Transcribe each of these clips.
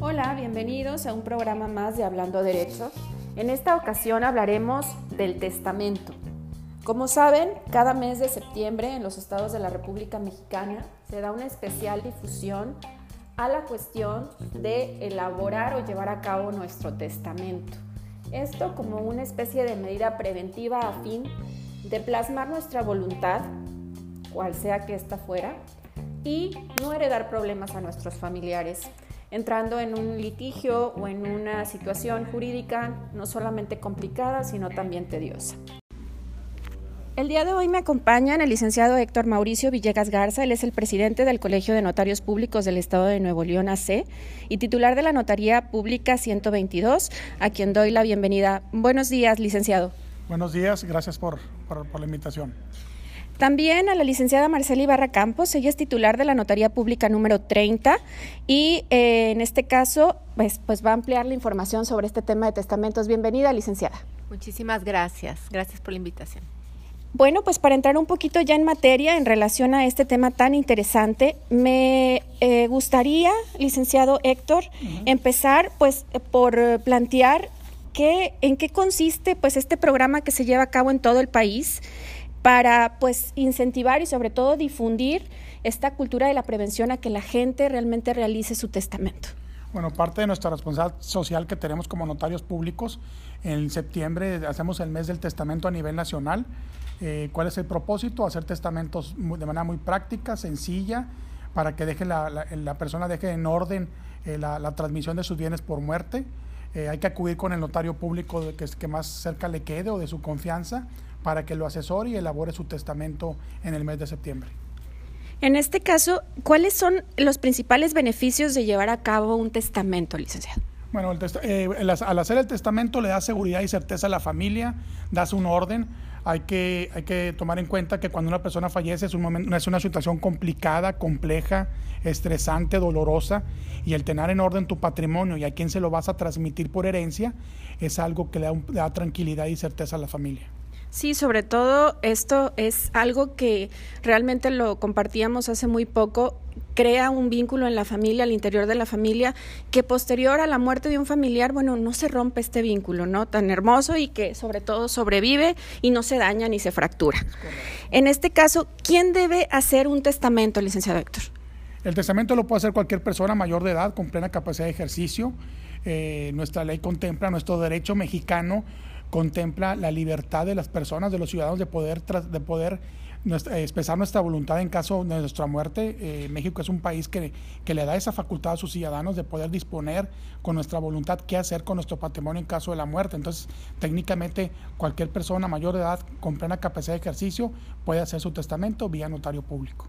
Hola, bienvenidos a un programa más de Hablando Derechos. En esta ocasión hablaremos del testamento. Como saben, cada mes de septiembre en los estados de la República Mexicana se da una especial difusión a la cuestión de elaborar o llevar a cabo nuestro testamento. Esto como una especie de medida preventiva a fin de plasmar nuestra voluntad, cual sea que ésta fuera, y no heredar problemas a nuestros familiares, entrando en un litigio o en una situación jurídica no solamente complicada, sino también tediosa. El día de hoy me acompañan el licenciado Héctor Mauricio Villegas Garza, él es el presidente del Colegio de Notarios Públicos del Estado de Nuevo León AC y titular de la Notaría Pública 122, a quien doy la bienvenida. Buenos días, licenciado. Buenos días, gracias por, la invitación. También a la licenciada Marcela Ibarra Campos, ella es titular de la Notaría Pública número 30 y eh, en este caso pues, pues va a ampliar la información sobre este tema de testamentos. Bienvenida, licenciada. Muchísimas gracias, gracias por la invitación. Bueno, pues para entrar un poquito ya en materia en relación a este tema tan interesante, me eh, gustaría, licenciado Héctor, empezar pues por plantear qué, en qué consiste pues este programa que se lleva a cabo en todo el país para pues incentivar y sobre todo difundir esta cultura de la prevención a que la gente realmente realice su testamento. Bueno, parte de nuestra responsabilidad social que tenemos como notarios públicos, en septiembre hacemos el mes del testamento a nivel nacional eh, ¿Cuál es el propósito? Hacer testamentos de manera muy práctica, sencilla, para que deje la, la, persona deje en orden eh, la, transmisión de sus bienes por muerte. Eh, hay que acudir con el notario público que, que más cerca le quede o de su confianza para que lo asesore y elabore su testamento en el mes de septiembre. En este caso, ¿cuáles son los principales beneficios de llevar a cabo un testamento, licenciado? Bueno, al hacer el testamento le da seguridad y certeza a la familia, das un orden, hay que, hay que tomar en cuenta que cuando una persona fallece es, un momento, es una situación complicada, compleja, estresante, dolorosa, y el tener en orden tu patrimonio y a quién se lo vas a transmitir por herencia es algo que le da, le da tranquilidad y certeza a la familia. Sí, sobre todo esto es algo que realmente lo compartíamos hace muy poco, crea un vínculo en la familia, al interior de la familia, que posterior a la muerte de un familiar, bueno, no se rompe este vínculo, ¿no? Tan hermoso y que sobre todo sobrevive y no se daña ni se fractura. En este caso, ¿quién debe hacer un testamento, licenciado Héctor? El testamento lo puede hacer cualquier persona mayor de edad con plena capacidad de ejercicio. Eh, nuestra ley contempla nuestro derecho mexicano contempla la libertad de las personas, de los ciudadanos, de poder, de poder eh, expresar nuestra voluntad en caso de nuestra muerte. Eh, México es un país que, que, le da esa facultad a sus ciudadanos de poder disponer con nuestra voluntad qué hacer con nuestro patrimonio en caso de la muerte. Entonces, técnicamente, cualquier persona mayor de edad con plena capacidad de ejercicio puede hacer su testamento vía notario público.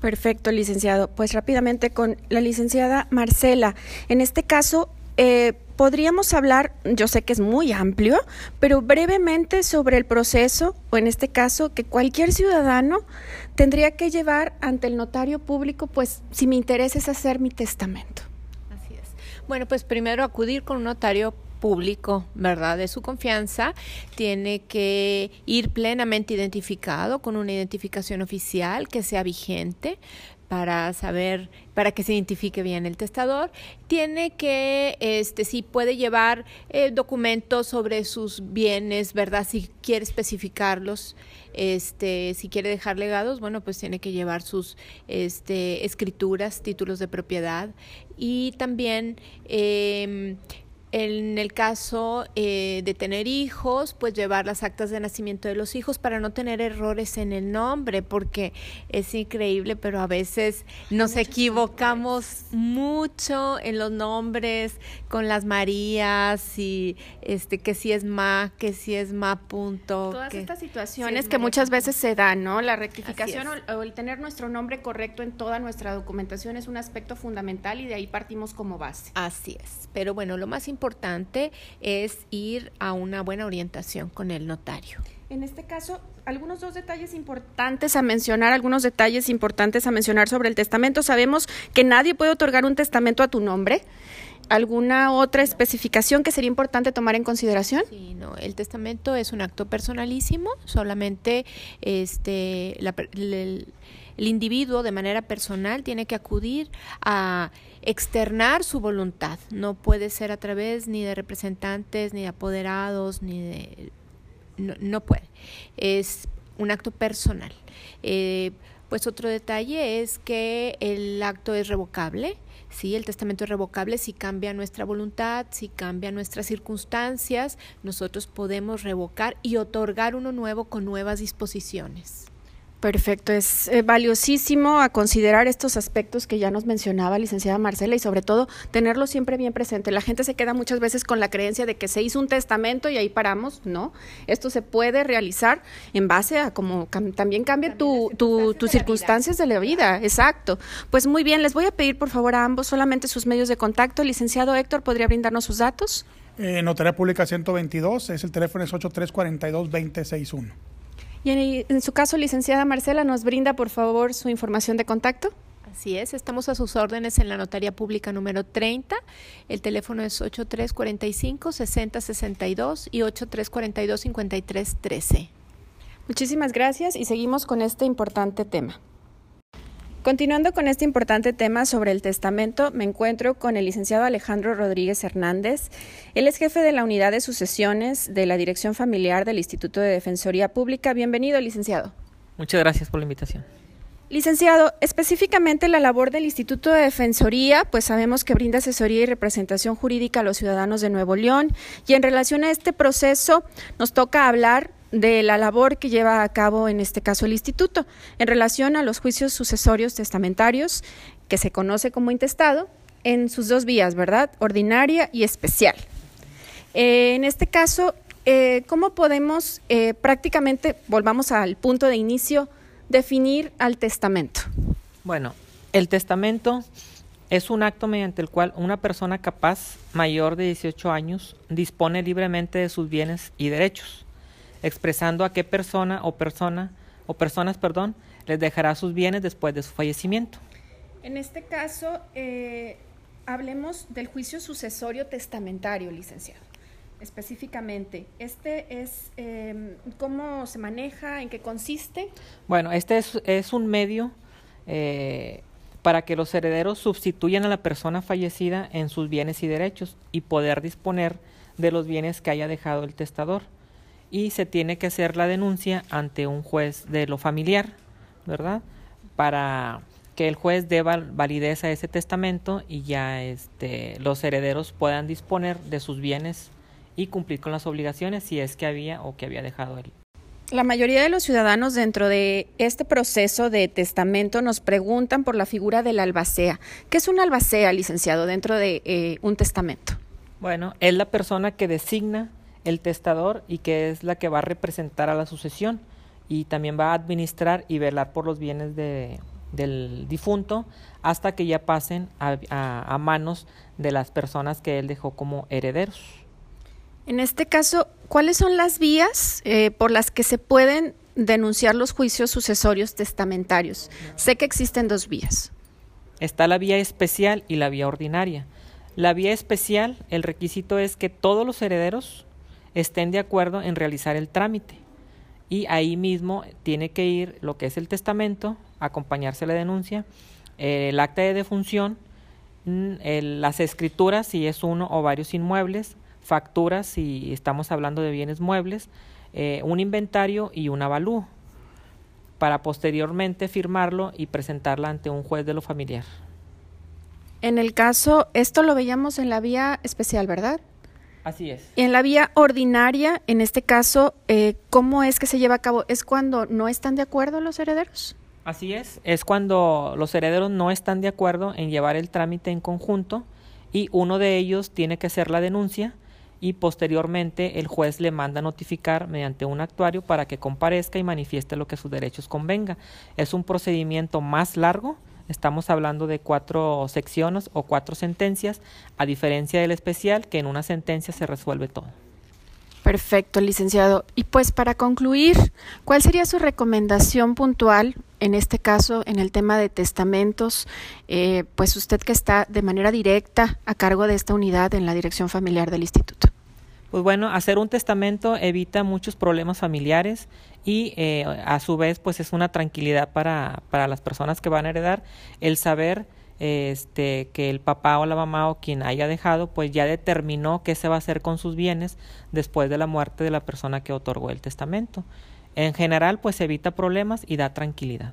Perfecto, licenciado. Pues rápidamente con la licenciada Marcela. En este caso, eh, podríamos hablar, yo sé que es muy amplio, pero brevemente sobre el proceso, o en este caso, que cualquier ciudadano tendría que llevar ante el notario público, pues si mi interés es hacer mi testamento. Así es. Bueno, pues primero acudir con un notario público, ¿verdad? De su confianza, tiene que ir plenamente identificado con una identificación oficial que sea vigente, para saber, para que se identifique bien el testador. Tiene que, este, si puede llevar eh, documentos sobre sus bienes, ¿verdad? Si quiere especificarlos, este, si quiere dejar legados, bueno, pues tiene que llevar sus este, escrituras, títulos de propiedad y también eh, en el caso eh, de tener hijos, pues llevar las actas de nacimiento de los hijos para no tener errores en el nombre, porque es increíble, pero a veces nos equivocamos mucho en los nombres con las Marías y este que si es ma, que si es ma punto. Todas estas situaciones que muchas veces se dan, ¿no? La rectificación o, o el tener nuestro nombre correcto en toda nuestra documentación es un aspecto fundamental y de ahí partimos como base. Así es. Pero bueno, lo más importante importante es ir a una buena orientación con el notario. En este caso, algunos dos detalles importantes a mencionar, algunos detalles importantes a mencionar sobre el testamento. Sabemos que nadie puede otorgar un testamento a tu nombre. ¿Alguna otra especificación que sería importante tomar en consideración? Sí, no, el testamento es un acto personalísimo, solamente este, el, individuo de manera personal tiene que acudir a externar su voluntad. No puede ser a través ni de representantes, ni de apoderados, ni de... No, puede. Es un acto personal. Eh, pues otro detalle es que el acto es revocable. Sí, el testamento es revocable si cambia nuestra voluntad, si cambia nuestras circunstancias, nosotros podemos revocar y otorgar uno nuevo con nuevas disposiciones. Perfecto, es eh, valiosísimo a considerar estos aspectos que ya nos mencionaba licenciada Marcela y sobre todo tenerlo siempre bien presente. La gente se queda muchas veces con la creencia de que se hizo un testamento y ahí paramos, ¿no? Esto se puede realizar en base a como también cambia tu, tus circunstancias de la vida, exacto. Pues muy bien, les voy a pedir por favor a ambos solamente sus medios de contacto. Licenciado Héctor, ¿podría brindarnos sus datos? Eh, Notaría Pública 122, es el teléfono es 8342-2061. Y en, su caso, licenciada Marcela, ¿nos brinda por favor su información de contacto? Así es, estamos a sus órdenes en la Notaría Pública número 30. El teléfono es 8345-6062 y 8342-5313. Muchísimas gracias y seguimos con este importante tema. Continuando con este importante tema sobre el testamento, me encuentro con el licenciado Alejandro Rodríguez Hernández. Él es jefe de la unidad de sucesiones de la Dirección Familiar del Instituto de Defensoría Pública. Bienvenido, licenciado. Muchas gracias por la invitación. Licenciado, específicamente la labor del Instituto de Defensoría, pues sabemos que brinda asesoría y representación jurídica a los ciudadanos de Nuevo León y en relación a este proceso nos toca hablar de la labor que lleva a cabo en este caso el instituto en relación a los juicios sucesorios testamentarios que se conoce como intestado en sus dos vías, ¿verdad? Ordinaria y especial. Eh, en este caso, eh, ¿cómo podemos eh, prácticamente, volvamos al punto de inicio, definir al testamento? Bueno, el testamento es un acto mediante el cual una persona capaz, mayor de 18 años, dispone libremente de sus bienes y derechos expresando a qué persona o persona o personas, perdón, les dejará sus bienes después de su fallecimiento. En este caso, eh, hablemos del juicio sucesorio testamentario, licenciado. Específicamente, ¿este es em, cómo se maneja, en qué consiste? Bueno, este es, un medio eh, para que los herederos sustituyan a la persona fallecida en sus bienes y derechos y poder disponer de los bienes que haya dejado el testador y se tiene que hacer la denuncia ante un juez de lo familiar, ¿verdad? Para que el juez dé validez a ese testamento y ya este, los herederos puedan disponer de sus bienes y cumplir con las obligaciones si es que había o que había dejado él. La mayoría de los ciudadanos dentro de este proceso de testamento nos preguntan por la figura del albacea. ¿Qué es un albacea, licenciado, dentro de eh, un testamento? Bueno, es la persona que designa el testador y que es la que va a representar a la sucesión y también va a administrar y velar por los bienes de, del difunto hasta que ya pasen a, manos de las personas que él dejó como herederos. En este caso, ¿cuáles son las vías eh, por las que se pueden denunciar los juicios sucesorios testamentarios? Sé que existen dos vías. Está la vía especial y la vía ordinaria. La vía especial, el requisito es que todos los herederos estén de acuerdo en realizar el trámite. Y ahí mismo tiene que ir lo que es el testamento, acompañarse la denuncia, el acta de defunción, mm, las escrituras si es uno o varios inmuebles, facturas si estamos hablando de bienes muebles, eh, un inventario y un avalúo para posteriormente firmarlo y presentarla ante un juez de lo familiar. En el caso, esto lo veíamos en la vía especial, ¿verdad? Así es. En la vía ordinaria, en este caso, eh, ¿cómo es que se lleva a cabo? ¿Es cuando no están de acuerdo los herederos? Así es, es cuando los herederos no están de acuerdo en llevar el trámite en conjunto y uno de ellos tiene que hacer la denuncia y posteriormente el juez le manda notificar mediante un actuario para que comparezca y manifieste lo que sus derechos convenga. Es un procedimiento más largo, Estamos hablando de cuatro secciones o cuatro sentencias, a diferencia del especial, que en una sentencia se resuelve todo. Perfecto, licenciado. Y pues para concluir, ¿cuál sería su recomendación puntual, en este caso, en el tema de testamentos? Eh, pues usted que está de manera directa a cargo de esta unidad en la dirección familiar del instituto. Pues bueno, hacer un testamento evita muchos problemas familiares y eh, a su vez pues es una tranquilidad para, para las personas que van a heredar el saber este, que el papá o la mamá o quien haya dejado, pues ya determinó qué se va a hacer con sus bienes después de la muerte de la persona que otorgó el testamento. En general, pues evita problemas y da tranquilidad.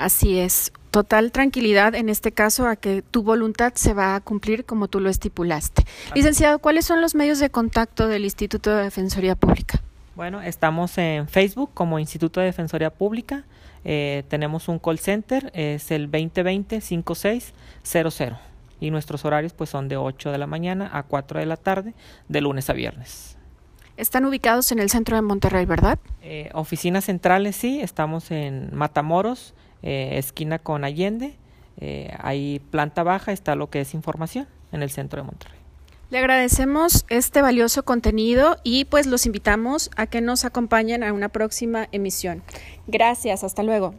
Así es, total tranquilidad en este caso a que tu voluntad se va a cumplir como tú lo estipulaste. Licenciado, ¿cuáles son los medios de contacto del Instituto de Defensoría Pública? Bueno, estamos en Facebook como Instituto de Defensoría Pública. Eh, tenemos un call center, es el 2020-5600 y nuestros horarios pues son de 8 de la mañana a 4 de la tarde, de lunes a viernes. Están ubicados en el centro de Monterrey, ¿verdad? Eh, oficinas centrales, sí, estamos en Matamoros, eh, esquina con Allende, ahí planta baja está lo que es información en el centro de Monterrey. Le agradecemos este valioso contenido y pues los invitamos a que nos acompañen a una próxima emisión. Gracias, hasta luego.